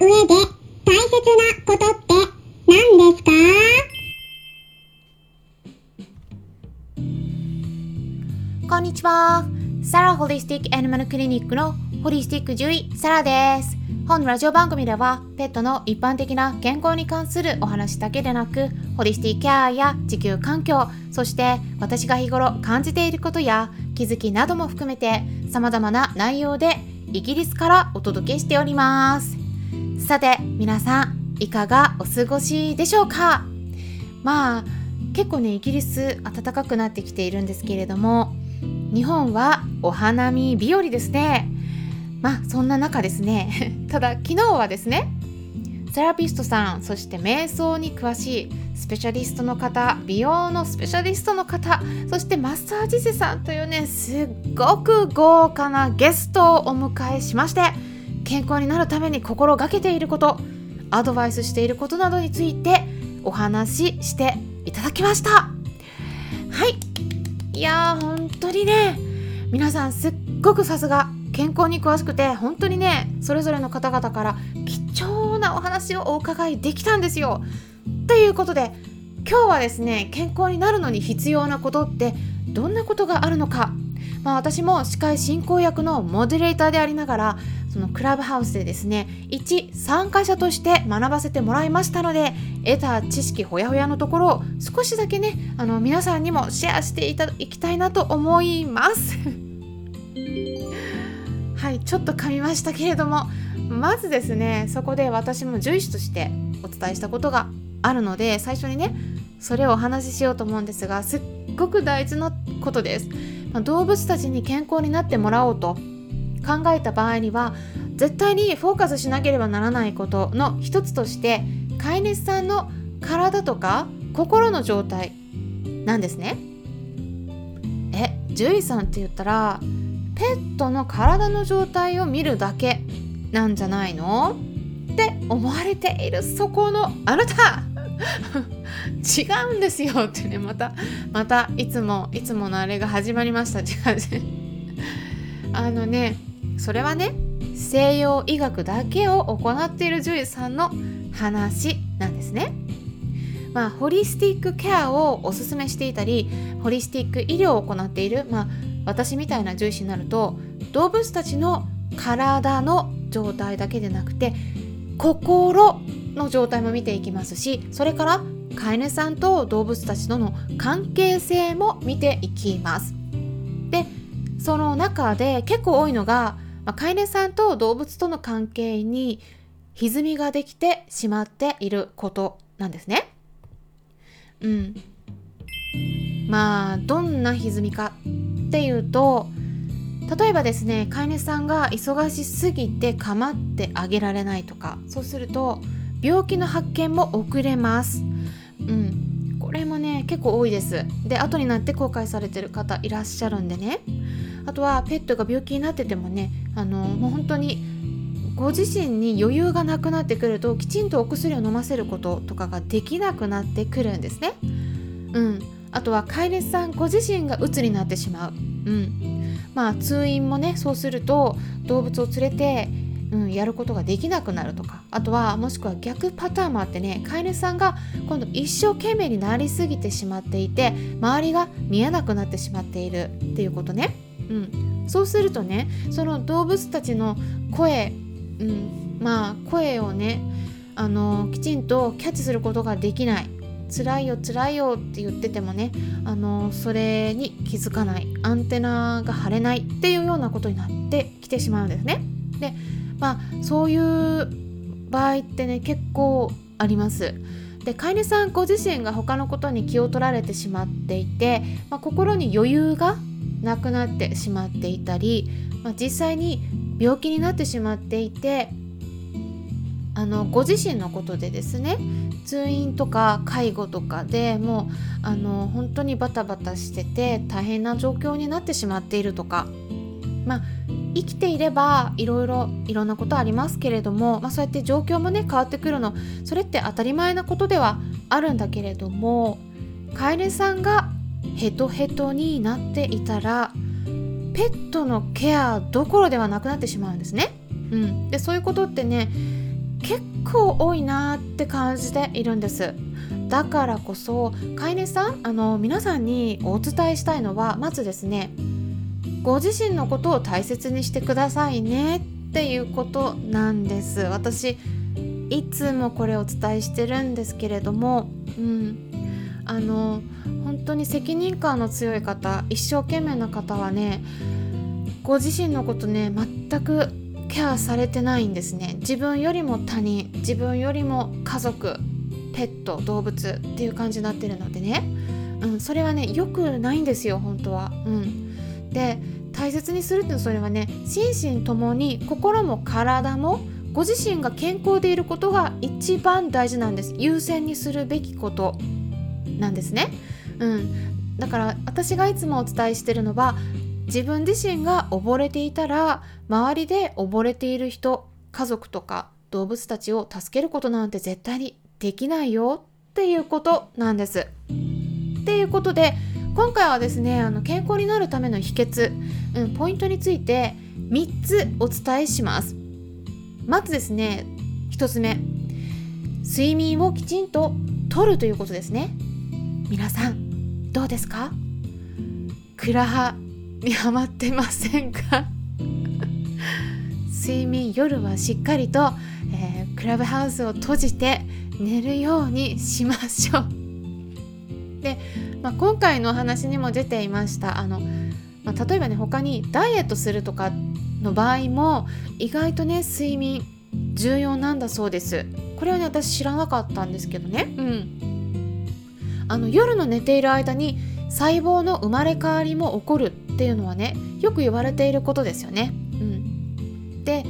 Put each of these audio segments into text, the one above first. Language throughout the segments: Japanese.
上で大切なことって何ですか？こんにちは。サラホリスティックアニマルクリニックのホリスティック獣医サラです。本ラジオ番組ではペットの一般的な健康に関するお話だけでなくホリスティックケアや地球環境そして私が日頃感じていることや気づきなども含めて様々な内容でイギリスからお届けしておりますさて皆さんいかがお過ごしでしょうか？まあ結構ねイギリス暖かくなってきているんですけれども日本はお花見日和ですね。まあそんな中ですね ただ昨日はですねセラピストさんそして瞑想に詳しいスペシャリストの方美容のスペシャリストの方そしてマッサージ師さんというねすっごく豪華なゲストをお迎えしまして健康になるために心がけていることアドバイスしていることなどについてお話ししていただきましたはいいやー本当にね皆さんすっごくさすが健康に詳しくて本当にねそれぞれの方々から貴重なお話をお伺いできたんですよ。ということで今日はですね健康になるのに必要なことってどんなことがあるのか、まあ、私も司会進行役のモデレーターでありながらそのクラブハウスでですね一参加者として学ばせてもらいましたので得た知識ほやほやのところを少しだけねあの皆さんにもシェアしていただきたいなと思います。はいちょっと噛みましたけれどもまずですねそこで私も獣医師としてお伝えしたことがあるので最初にねそれをお話ししようと思うんですがすっごく大事なことです、動物たちに健康になってもらおうと考えた場合には絶対にフォーカスしなければならないことの一つとして飼い主さんの体とか心の状態なんですね。え獣医さんって言ったらペットの体の状態を見るだけなんじゃないの？って思われているそこのあなた。違うんですよってねまたまたいつもいつものあれが始まりましたって感じあのねそれはね西洋医学だけを行っている獣医さんの話なんですね。まあ、ホリスティックケアをおすすめしていたりホリスティック医療を行っている、まあ、私みたいな獣医師になると動物たちの体の状態だけでなくて心の状態も見ていきますしそれから飼い主さんと動物たちとの関係性も見ていきます。でその中で結構多いのが、まあ、飼い主さんと動物との関係に歪みができてしまっていることなんですね。うん。まあどんな歪みかっていうと例えばですね飼い主さんが忙しすぎて構ってあげられないとかそうすると病気の発見も遅れます。うん。これもね結構多いです。で後になって後悔されてる方いらっしゃるんでね。あとはペットが病気になっててもねあのもう本当にご自身に余裕がなくなってくるときちんとお薬を飲ませることとかができなくなってくるんですね。うん。あとは飼い主さんご自身が鬱になってしまう。うん。まあ通院もねそうすると動物を連れて、うん、やることができなくなるとか。あとはもしくは逆パターンもあってね飼い主さんが今度一生懸命になりすぎてしまっていて周りが見えなくなってしまっているっていうことね、うん、そうするとねその動物たちの声、うん、まあ声をねあのきちんとキャッチすることができない。辛いよ辛いよって言っててもねあのそれに気づかない。アンテナが張れないっていうようなことになってきてしまうんですね。でまあそういう場合ってね結構あります。で飼い主さんご自身が他のことに気を取られてしまっていて、まあ、心に余裕がなくなってしまっていたり、まあ、実際に病気になってしまっていてあのご自身のことでですね通院とか介護とかでもうあの本当にバタバタしてて大変な状況になってしまっているとかまあ生きていればいろいろいろんなことありますけれども、まあ、そうやって状況もね変わってくるのそれって当たり前なことではあるんだけれども飼い主さんがヘトヘトになっていたらペットのケアどころではなくなってしまうんですね。うん、でそういうことってね結構多いなって感じているんですだからこそ飼い主さんあの皆さんにお伝えしたいのはまずですねご自身のことを大切にしてくださいねっていうことなんです。私いつもこれお伝えしてるんですけれどもうん。あの本当に責任感の強い方一生懸命な方はねご自身のことね全くケアされてないんですね。自分よりも他人自分よりも家族ペット動物っていう感じになってるのでね、うん、それはね良くないんですよ本当は。うん、で大切にするってそれはね心身ともに心も体もご自身が健康でいることが一番大事なんです。優先にするべきことなんですね、うん、だから私がいつもお伝えしてるのは自分自身が溺れていたら周りで溺れている人家族とか動物たちを助けることなんて絶対にできないよっていうことなんです。っていうことで今回はですねあの健康になるための秘訣、うん、ポイントについて3つお伝えします。まずですね1つ目睡眠をきちんととるということですね。皆さんどうですか？クラハにハマってませんか？睡眠夜はしっかりと、えー、クラブハウスを閉じて寝るようにしましょう。で、まあ、今回のお話にも出ていました。あの、まあ、例えばね他にダイエットするとかの場合も意外とね睡眠重要なんだそうです。これはね私知らなかったんですけどね。うん。あの夜の寝ている間に細胞の生まれ変わりも起こるっていうのはねよく言われていることですよね。うん、で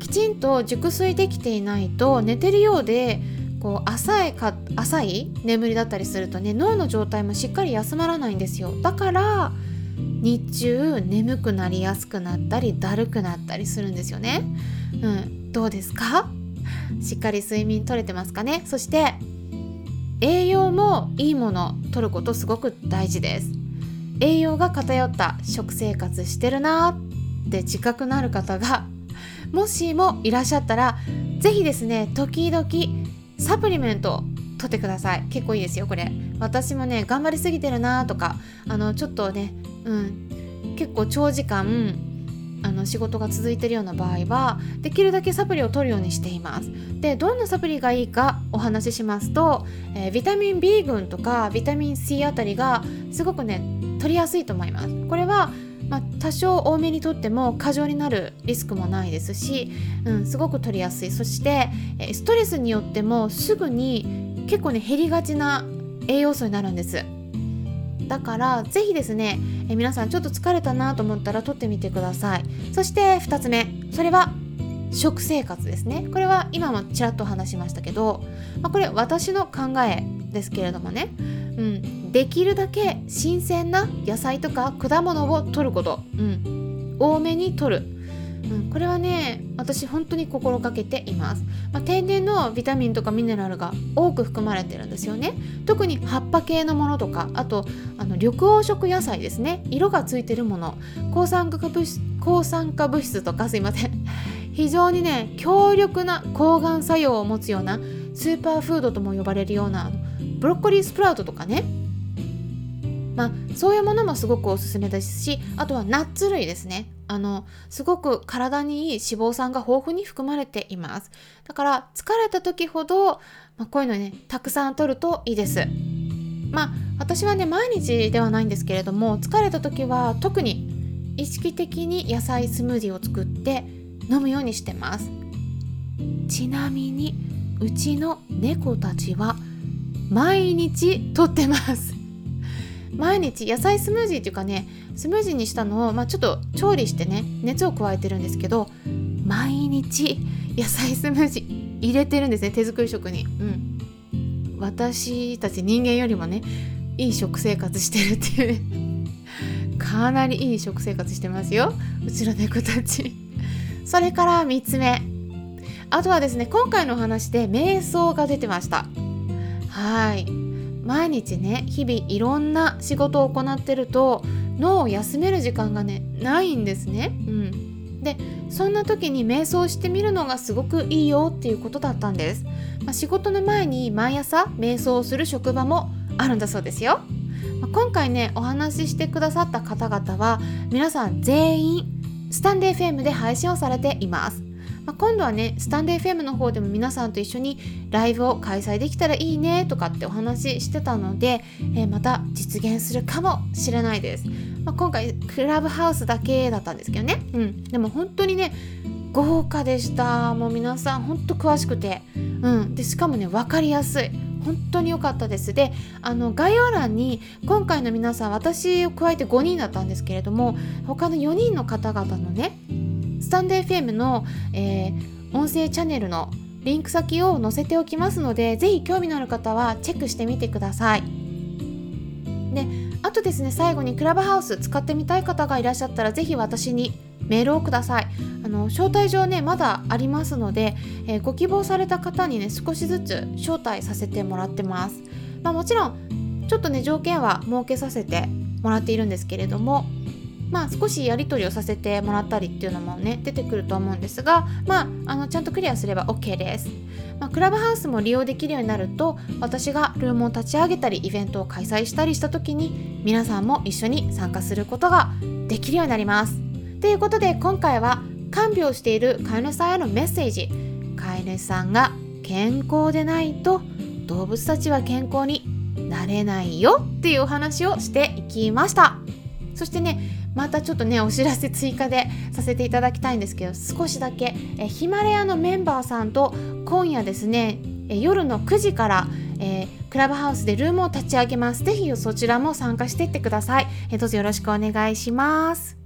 きちんと熟睡できていないと寝てるようでこう浅いか浅い眠りだったりするとね脳の状態もしっかり休まらないんですよ。だから日中眠くなりやすくなったりだるくなったりするんですよね。うん、どうですか？しっかり睡眠とれてますかね？そして栄養もいいもの取ることすごく大事です。栄養が偏った食生活してるなって自覚のある方がもしもいらっしゃったら是非ですね時々サプリメント取ってください。結構いいですよこれ。私もね頑張りすぎてるなとかあのちょっとねうん。結構長時間あの仕事が続いてるような場合はできるだけサプリを取るようにしています。でどんなサプリがいいかお話ししますと、えー、ビタミン B 群とかビタミン C あたりがすごくね取りやすいと思います。これはまあ、多少多めにとっても過剰になるリスクもないですし、うん、すごく取りやすい。そしてストレスによってもすぐに結構ね減りがちな栄養素になるんです。だから是非ですねえ皆さんちょっと疲れたなと思ったら取ってみてください。そして2つ目それは食生活ですね。これは今もちらっと話しましたけど、まあ、これ私の考えですけれどもね、うん、できるだけ新鮮な野菜とか果物を取ること、うん、多めに取る。うん、これはね私本当に心がけています、まあ、天然のビタミンとかミネラルが多く含まれてるんですよね。特に葉っぱ系のものとかあとあの緑黄色野菜ですね。色がついてるもの。抗酸化物質抗酸化物質とかすいません。非常にね強力な抗がん作用を持つようなスーパーフードとも呼ばれるようなブロッコリースプラウトとかね。まあ、そういうものもすごくおすすめですしあとはナッツ類ですね。あのすごく体にいい脂肪酸が豊富に含まれています。だから疲れた時ほど、まあ、こういうのねたくさん取るといいです。まあ私はね毎日ではないんですけれども疲れた時は特に意識的に野菜スムージーを作って飲むようにしてます。ちなみにうちの猫たちは毎日とってます。毎日野菜スムージーっていうかねスムージーにしたのを、まあ、ちょっと調理してね熱を加えてるんですけど毎日野菜スムージー入れてるんですね手作り食に。うん。私たち人間よりもねいい食生活してるっていう。ねかなりいい食生活してますようちの猫たち。それから3つ目。あとはですね今回のお話で瞑想が出てました。はい。毎日ね日々いろんな仕事を行ってると脳を休める時間がねないんですね。うん。でそんな時に瞑想してみるのがすごくいいよっていうことだったんです、まあ、仕事の前に毎朝瞑想をする職場もあるんだそうですよ、まあ、今回ねお話ししてくださった方々は皆さん全員スタンデー FM で配信をされています。まあ、今度はねスタンデー FM の方でも皆さんと一緒にライブを開催できたらいいねとかってお話ししてたので、えー、また実現するかもしれないです、まあ、今回クラブハウスだけだったんですけどね、うん、でも本当にね豪華でした。もう皆さん本当詳しくて、うん、でしかもね分かりやすい。本当に良かったです。であの概要欄に今回の皆さん私を加えて5人だったんですけれども他の4人の方々のねスタンデー FM の、えー、音声チャンネルのリンク先を載せておきますのでぜひ興味のある方はチェックしてみてください。であとですね最後にクラブハウス使ってみたい方がいらっしゃったらぜひ私にメールをください。あの招待状ねまだありますので、えー、ご希望された方にね少しずつ招待させてもらってます、まあ、もちろんちょっとね条件は設けさせてもらっているんですけれどもまあ、少しやり取りをさせてもらったりっていうのもね出てくると思うんですが、まあ、あのちゃんとクリアすれば OK です、まあ、クラブハウスも利用できるようになると私がルームを立ち上げたりイベントを開催したりした時に皆さんも一緒に参加することができるようになります。ということで今回は看病している飼い主さんへのメッセージ。飼い主さんが健康でないと動物たちは健康になれないよっていうお話をしていきました。そしてねまたちょっとねお知らせ追加でさせていただきたいんですけど少しだけえヒマラヤのメンバーさんと今夜ですねえ夜の9時からえー、クラブハウスでルームを立ち上げます。ぜひそちらも参加していってください。え、どうぞよろしくお願いします。